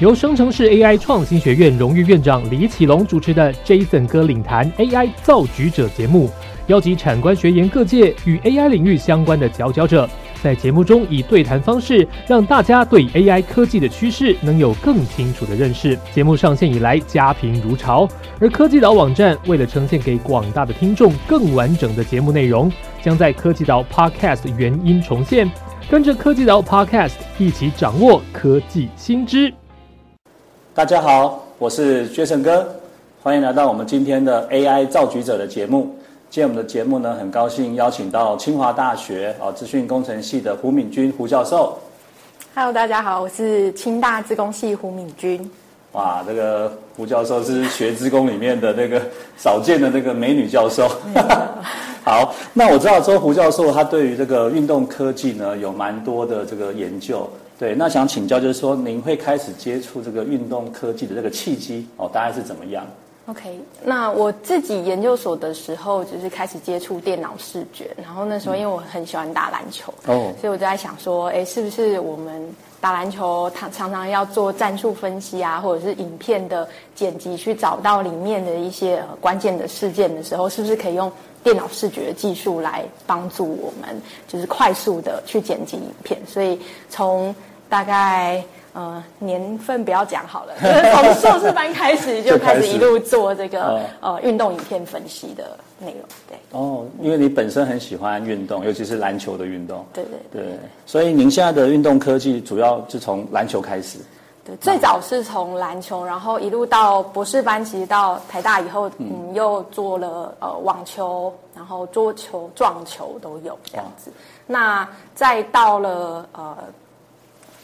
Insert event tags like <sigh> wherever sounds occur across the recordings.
由生成式 AI 创新学院荣誉院长李启龙主持的 Jason 哥领谈 AI 造局者节目，邀集产官学研各界与 AI 领域相关的佼佼者，在节目中以对谈方式，让大家对 AI 科技的趋势能有更清楚的认识。节目上线以来，家贫如潮，而科技岛网站为了呈现给广大的听众更完整的节目内容，将在科技岛 Podcast 原音重现，跟着科技岛 Podcast 一起掌握科技新知。大家好，我是 Jason 哥，欢迎来到我们今天的 AI 造局者的节目。今天我们的节目呢，很高兴邀请到清华大学啊资讯工程系的胡敏君胡教授。Hello，大家好，我是清大资工系胡敏君。哇，这个胡教授是学资工里面的那个 <laughs> 少见的那个美女教授。<laughs> 好，那我知道说胡教授他对于这个运动科技呢有蛮多的这个研究。对，那想请教就是说，您会开始接触这个运动科技的这个契机哦，大概是怎么样？OK，那我自己研究所的时候，就是开始接触电脑视觉，然后那时候因为我很喜欢打篮球，哦所以我就在想说，哎，是不是我们打篮球常常常要做战术分析啊，或者是影片的剪辑，去找到里面的一些、呃、关键的事件的时候，是不是可以用电脑视觉技术来帮助我们，就是快速的去剪辑影片？所以从大概呃年份不要讲好了，<laughs> 就是从硕士班开始就开始一路做这个哦呃运动影片分析的内容。对哦，因为你本身很喜欢运动，尤其是篮球的运动。对对对对，所以您现在的运动科技主要是从篮球开始。对，最早是从篮球，然后一路到博士班，其实到台大以后，嗯，又做了呃网球，然后桌球、撞球都有这样子。那再到了呃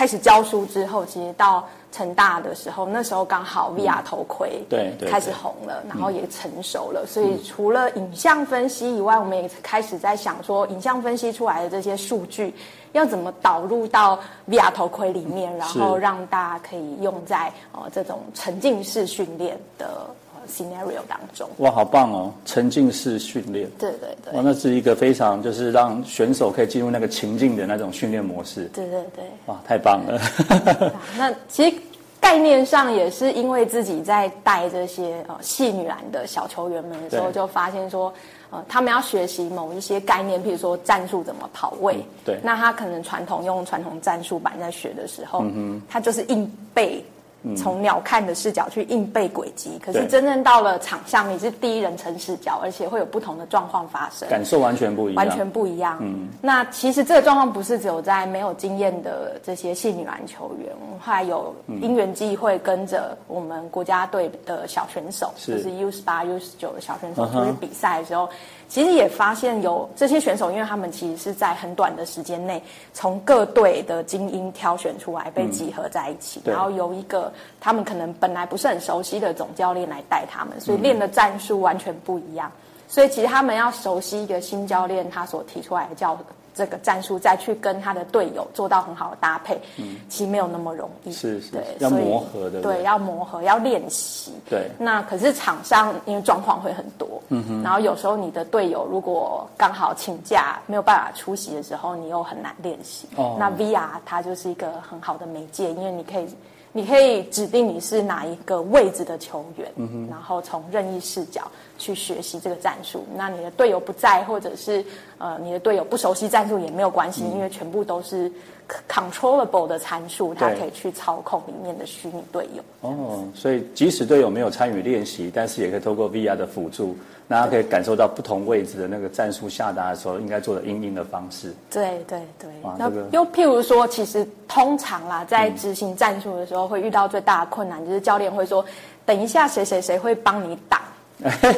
开始教书之后，其实到成大的时候，那时候刚好 VR 头盔对对开始红了，然后也成熟了，所以除了影像分析以外，我们也开始在想说，影像分析出来的这些数据要怎么导入到 VR 头盔里面，然后是。让大家可以用在呃这种沉浸式训练的呃 scenario 当中。哇，好棒哦！沉浸式训练。对对对哇，那是一个非常就是让选手可以进入那个情境的那种训练模式。对对对。哇，太棒了！<laughs> 那其实概念上也是因为自己在带这些呃戏女篮的小球员们的时候，就发现说，呃，他们要学习某一些概念，譬如说战术怎么跑位。嗯对那他可能传统用传统战术板在学的时候，嗯他就是硬背。从鸟瞰的视角去硬背轨迹，可是真正到了场上，你是第一人称视角，而且会有不同的状况发生。感受完全不一样。完全不一样。嗯，那其实这个状况不是只有在没有经验的这些戏女篮球员，我们后来有因缘际会跟着我们国家队的小选手，是。就是 U 十八、U 十九的小选手出去比赛的时候，其实也发现有这些选手，因为他们其实是在很短的时间内，从各队的精英挑选出来，被集合在一起，对。然后由一个他们可能本来不是很熟悉的总教练来带他们，所以练的战术完全不一样。所以其实他们要熟悉一个新教练他所提出来的叫这个战术，再去跟他的队友做到很好的搭配，其实没有那么容易。是是对，要磨合的对，要磨合，要练习。对那可是场上因为状况会很多，嗯哼，然后有时候你的队友如果刚好请假没有办法出席的时候，你又很难练习。哦那 VR 它就是一个很好的媒介，因为你可以。你可以指定你是哪一个位置的球员，然后从任意视角去学习这个战术。那你的队友不在，或者是呃你的队友不熟悉战术也没有关系，因为全部都是 controllable 的参数，它可以去操控里面的虚拟队友。哦，所以即使队友没有参与练习，但是也可以透过 VR 的辅助，那他可以感受到不同位置的那个战术下达的时候应该做的应应的方式。对对对，那又譬如说，其实通常啦，在执行战术的时候，会遇到最大的困难，就是教练会说，等一下谁谁谁会帮你挡，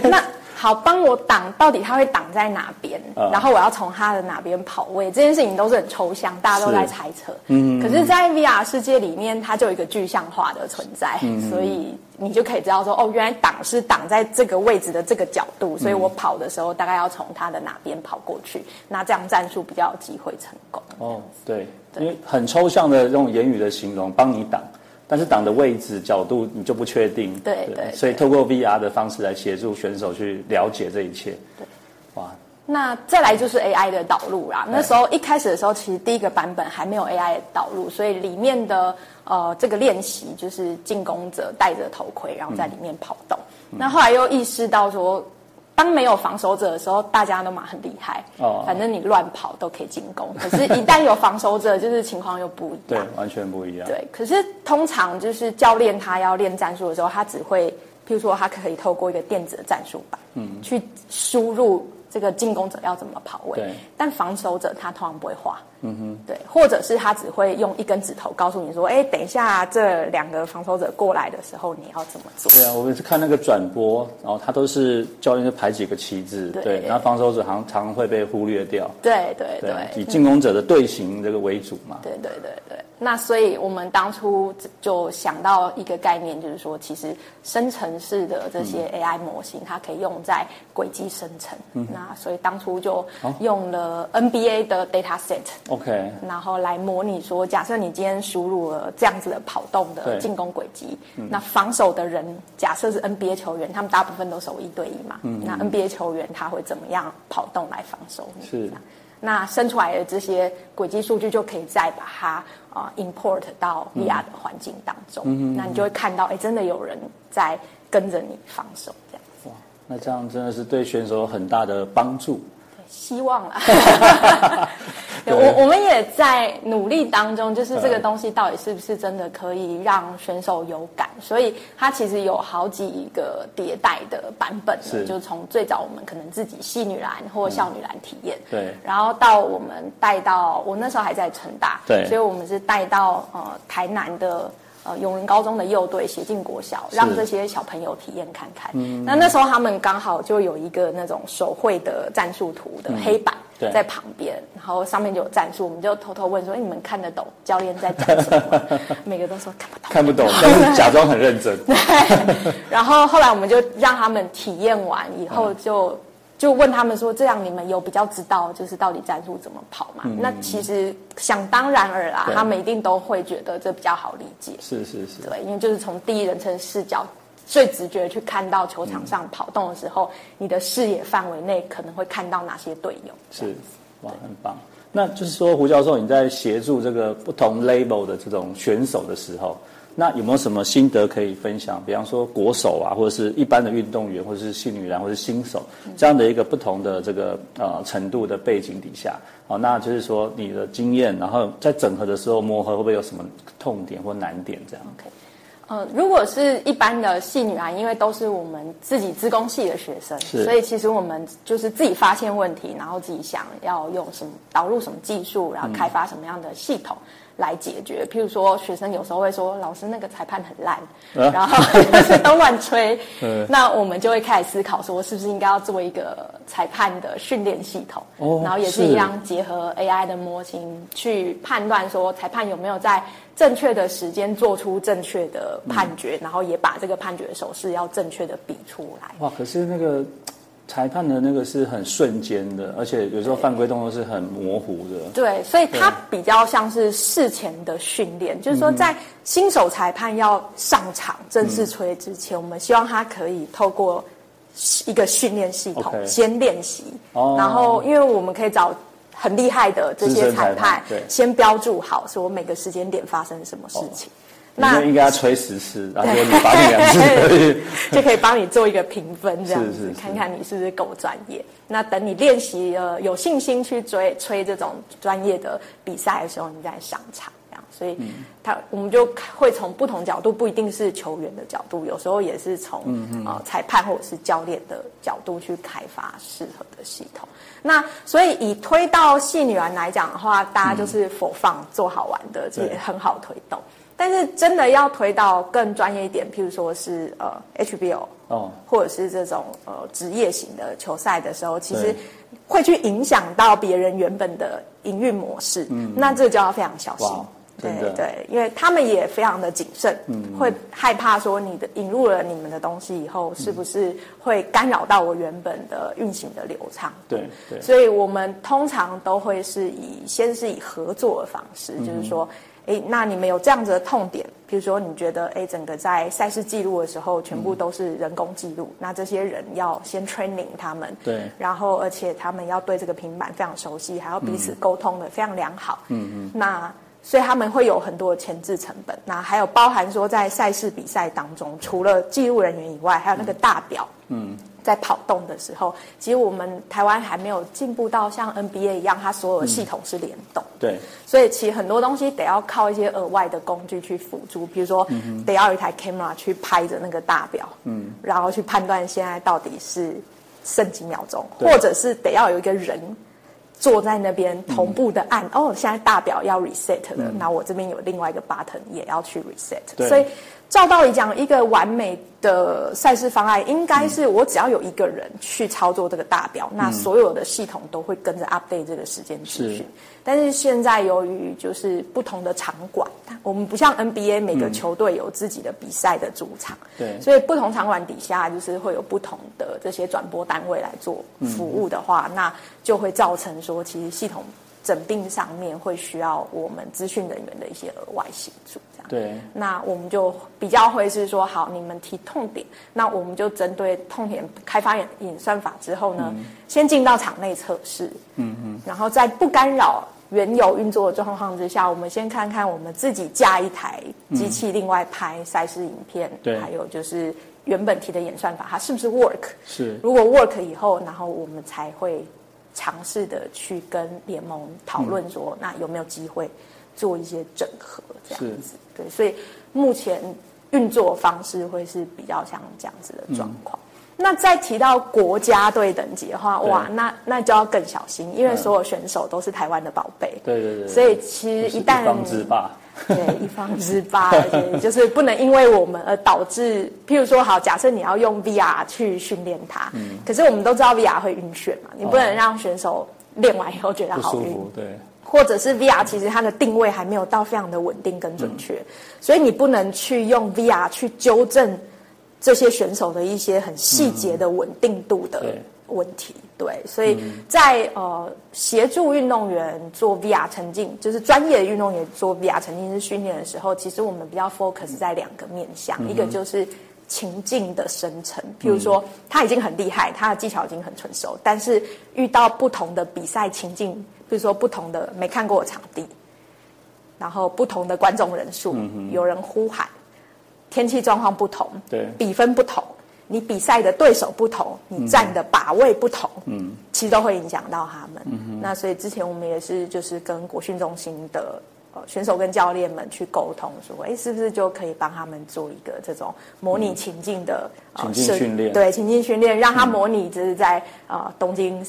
那好，帮我挡，到底他会挡在哪边？啊然后我要从他的哪边跑位，这件事情都是很抽象，大家都在猜测。嗯，可是，在 VR 世界里面，它就有一个具象化的存在，所以你就可以知道说，哦，原来挡是挡在这个位置的这个角度，所以我跑的时候大概要从他的哪边跑过去，那这样战术比较有机会成功。哦，对，因为很抽象的这种言语的形容，帮你挡，但是挡的位置角度你就不确定。对对所以透过 VR 的方式来协助选手去了解这一切。对哇，那再来就是 AI 的导入啦。那时候一开始的时候，其实第一个版本还没有 AI 的导入，所以里面的呃这个练习就是进攻者戴着头盔，然后在里面跑动。那后来又意识到说。当没有防守者的时候，大家都嘛很厉害，哦，反正你乱跑都可以进攻。可是，一旦有防守者，就是情况又不一样，对，完全不一样。对，可是通常就是教练他要练战术的时候，他只会，譬如说，他可以透过一个电子的战术板，嗯，去输入。这个进攻者要怎么跑位？对，但防守者他通常不会画。嗯哼，对，或者是他只会用一根指头告诉你说：“哎，等一下这两个防守者过来的时候，你要怎么做？”对啊，我们是看那个转播，然后他都是教练就排几个旗帜，对，然后防守者常常会被忽略掉。对对对，以进攻者的队形这个为主嘛。对对对对。那所以我们当初就想到一个概念，就是说，其实生成式的这些 AI 模型，它可以用在轨迹生成。那所以当初就用了 NBA 的 data set，OK，然后来模拟说，假设你今天输入了这样子的跑动的进攻轨迹，那防守的人假设是 NBA 球员，他们大部分都守一对一嘛，那 NBA 球员他会怎么样跑动来防守你？是。那生出来的这些轨迹数据就可以再把它啊 import 到 VR 的环境当中，那你就会看到，哎，真的有人在跟着你防守这样。哇，那这样真的是对选手有很大的帮助。希望啊，<laughs> 我我们也在努力当中，就是这个东西到底是不是真的可以让选手有感？所以它其实有好几个迭代的版本，就从最早我们可能自己戏女篮或校女篮体验，对，然后到我们带到我那时候还在成大，对，所以我们是带到呃台南的。呃，永仁高中的幼队写进国小，让这些小朋友体验看看。那那时候他们刚好就有一个那种手绘的战术图的黑板在旁边，然后上面就有战术，我们就偷偷问说：“哎，你们看得懂教练在讲什么？” <laughs> 每个都说看不懂，看不懂，<laughs> 但是假装很认真。对。然后后来我们就让他们体验完以后就。就问他们说：“这样你们有比较知道，就是到底战术怎么跑嘛？”那其实想当然尔啦，他们一定都会觉得这比较好理解。是是是，对，因为就是从第一人称视角，最直觉去看到球场上跑动的时候，你的视野范围内可能会看到哪些队友。是，哇，很棒。那就是说，胡教授，你在协助这个不同 label 的这种选手的时候。那有没有什么心得可以分享？比方说国手啊，或者是一般的运动员，或者是新女篮，或者是新手这样的一个不同的这个呃程度的背景底下，好，那就是说你的经验，然后在整合的时候磨合会不会有什么痛点或难点这样呃，如果是一般的系女啊，因为都是我们自己自工系的学生，所以其实我们就是自己发现问题，然后自己想要用什么导入什么技术，然后开发什么样的系统。来解决，譬如说学生有时候会说老师那个裁判很烂，然后 <laughs> 都乱吹，<laughs> 那我们就会开始思考说是不是应该要做一个裁判的训练系统，然后也是一样结合 AI 的模型去判断说裁判有没有在正确的时间做出正确的判决，然后也把这个判决手势要正确的比出来。哇，可是那个。裁判的那个是很瞬间的，而且有时候犯规动作是很模糊的。对，所以它比较像是事前的训练，就是说在新手裁判要上场正式吹之前，我们希望他可以透过一个训练系统先练习，然后因为我们可以找很厉害的这些裁判，先标注好说每个时间点发生什么事情。那应该要吹十次，<laughs> 然后你罚你两次，就可以帮你做一个评分，这样子看看你是不是够专业。那等你练习呃有信心去追吹这种专业的比赛的时候，你再上场这样。所以，他我们就会从不同角度，不一定是球员的角度，有时候也是从呃裁判或者是教练的角度去开发适合的系统。那所以以推到戏女篮来讲的话，大家就是否放做好玩的，这也很好推动。但是真的要推到更专业一点，譬如说是呃 HBO 哦，或者是这种呃职业型的球赛的时候，其实会去影响到别人原本的营运模式。嗯，那这就要非常小心。对对，因为他们也非常的谨慎，嗯，会害怕说你的引入了你们的东西以后，是不是会干扰到我原本的运行的流畅？对对，所以我们通常都会是以先是以合作的方式，就是说。哎，那你们有这样子的痛点，比如说你觉得哎，整个在赛事记录的时候，全部都是人工记录，那这些人要先 training 他们，对，然后而且他们要对这个平板非常熟悉，还要彼此沟通的非常良好，嗯嗯，那。所以他们会有很多的前置成本，那还有包含说在赛事比赛当中，除了记录人员以外，还有那个大表，嗯，在跑动的时候，其实我们台湾还没有进步到像 NBA 一样，它所有的系统是联动，对，所以其实很多东西得要靠一些额外的工具去辅助，比如说得要有一台 camera 去拍着那个大表，嗯，然后去判断现在到底是剩几秒钟，或者是得要有一个人。坐在那边同步的按哦，现在大表要 reset 了，那我这边有另外一个 button 也要去 reset，所以。照道理讲，一个完美的赛事方案应该是我只要有一个人去操作这个大表，那所有的系统都会跟着 update 这个时间资讯。但是现在由于就是不同的场馆，我们不像 NBA 每个球队有自己的比赛的主场，对，所以不同场馆底下就是会有不同的这些转播单位来做服务的话，那就会造成说其实系统。诊病上面会需要我们资讯人员的一些额外协助，这样。对。那我们就比较会是说，好，你们提痛点，那我们就针对痛点开发演演算法之后呢，先进到场内测试。嗯嗯。然后在不干扰原有运作的状况之下，我们先看看我们自己架一台机器，另外拍赛事影片。对。还有就是原本提的演算法，它是不是 work？是。如果 work 以后，然后我们才会。尝试的去跟联盟讨论说，那有没有机会做一些整合这样子？对，所以目前运作方式会是比较像这样子的状况。那再提到国家队等级的话，哇，那那就要更小心，因为所有选手都是台湾的宝贝。对对对。所以其实一旦之霸。对，一方之霸，就是 <laughs> 不能因为我们而导致，譬如说，好，假设你要用 VR 去训练它，嗯，可是我们都知道 VR 会晕眩嘛，你不能让选手练完以后觉得好晕，对，或者是 VR 其实它的定位还没有到非常的稳定跟准确，所以你不能去用 VR 去纠正这些选手的一些很细节的稳定度的。问题。对，所以在呃协助运动员做 VR 沉浸，就是专业的运动员做 VR 沉浸式训练的时候，其实我们比较 focus 在两个面向，一个就是情境的生成，譬如说他已经很厉害，他的技巧已经很成熟，但是遇到不同的比赛情境，比如说不同的没看过的场地，然后不同的观众人数，有人呼喊，天气状况不同，对，比分不同。你比赛的对手不同，你站的把位不同，嗯，其实都会影响到他们。那所以之前我们也是就是跟国训中心的呃选手跟教练们去沟通，说，哎，是不是就可以帮他们做一个这种模拟情境的情境训练？对，情境训练，让他模拟就是在呃东京。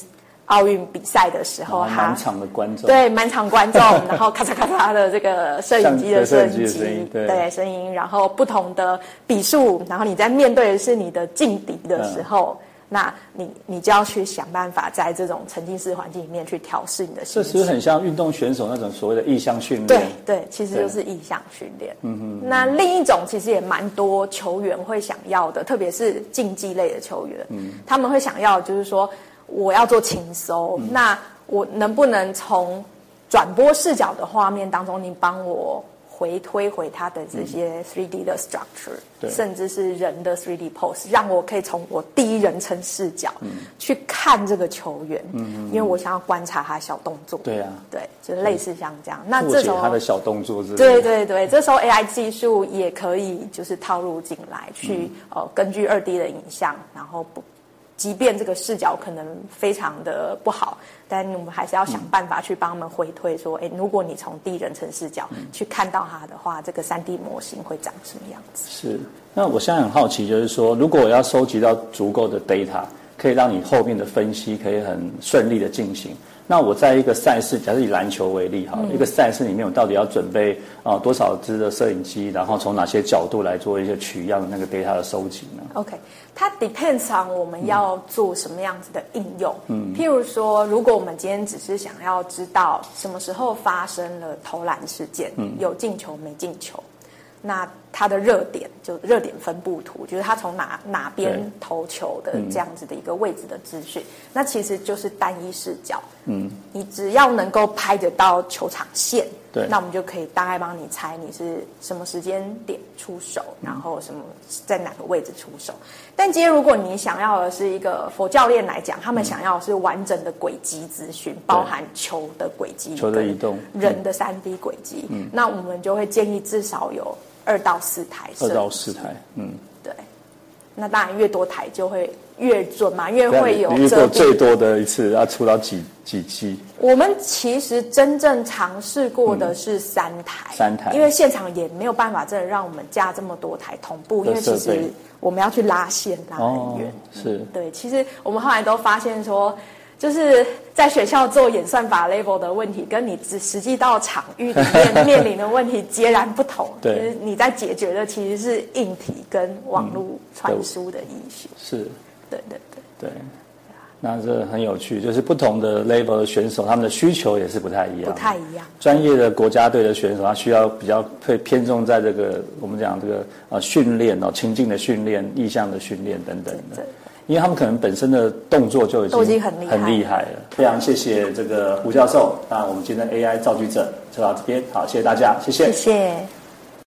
奥运比赛的时候，满场的观众对满场观众，<laughs> 然后咔嚓咔嚓的这个摄影机的摄影机，对声音，然后不同的笔数，然后你在面对的是你的劲敌的时候，那你你就要去想办法在这种沉浸式环境里面去调试你的心情。这其实很像运动选手那种所谓的意向训练。对对，其实就是意向训练。嗯哼。那另一种其实也蛮多球员会想要的，特别是竞技类的球员，嗯，他们会想要就是说。我要做轻松，那我能不能从转播视角的画面当中，你帮我回推回它的这些 three D 的 structure，甚至是人的 three D pose，让我可以从我第一人称视角去看这个球员，因为我想要观察他小动作。对啊，对，就类似像这样。那这时候他的小动作是？对对对，这时候 AI 技术也可以就是套入进来，去呃根据二 D 的影像，然后不。即便这个视角可能非常的不好，但我们还是要想办法去帮他们回推，说，哎，如果你从第一人称视角去看到它的话，这个三 D 模型会长什么样子？是。那我现在很好奇，就是说，如果我要收集到足够的 data，可以让你后面的分析可以很顺利的进行。那我在一个赛事，假设以篮球为例哈，一个赛事里面，我到底要准备啊多少支的摄影机，然后从哪些角度来做一些取样那个 data 的收集呢？OK，它 depends on 我们要做什么样子的应用。嗯，譬如说，如果我们今天只是想要知道什么时候发生了投篮事件，有进球没进球。那它的热点就热点分布图，就是它从哪哪边投球的这样子的一个位置的资讯。那其实就是单一视角。嗯，你只要能够拍得到球场线，对。那我们就可以大概帮你猜你是什么时间点出手，然后什么在哪个位置出手。但今天如果你想要的是一个佛教练来讲，他们想要的是完整的轨迹资讯，包含球的轨迹、球的移动。人的三 D 轨迹，嗯，那我们就会建议至少有二到四台，二到四台，嗯，对。那当然越多台就会越准嘛，越会有你遇过最多的一次要出到几几机？我们其实真正尝试过的是三台，三台因为现场也没有办法真的让我们架这么多台同步，因为其实我们要去拉线拉很远。是对，其实我们后来都发现说，就是在学校做演算法 level 的问题，跟你实实际到场域里面面临的问题截然不同。对你在解决的其实是硬体跟网络传输的意识。是，对对对。对。那这很有趣，就是不同的 level 的选手，他们的需求也是不太一样。不太一样。专业的国家队的选手，他需要比较会偏重在这个我们讲这个呃训练哦，情境的训练、意向的训练等等的对对。因为他们可能本身的动作就已经很厉害了。非常谢谢这个胡教授，那我们今天的 AI 造句者就到这边，好，谢谢大家，谢谢谢谢。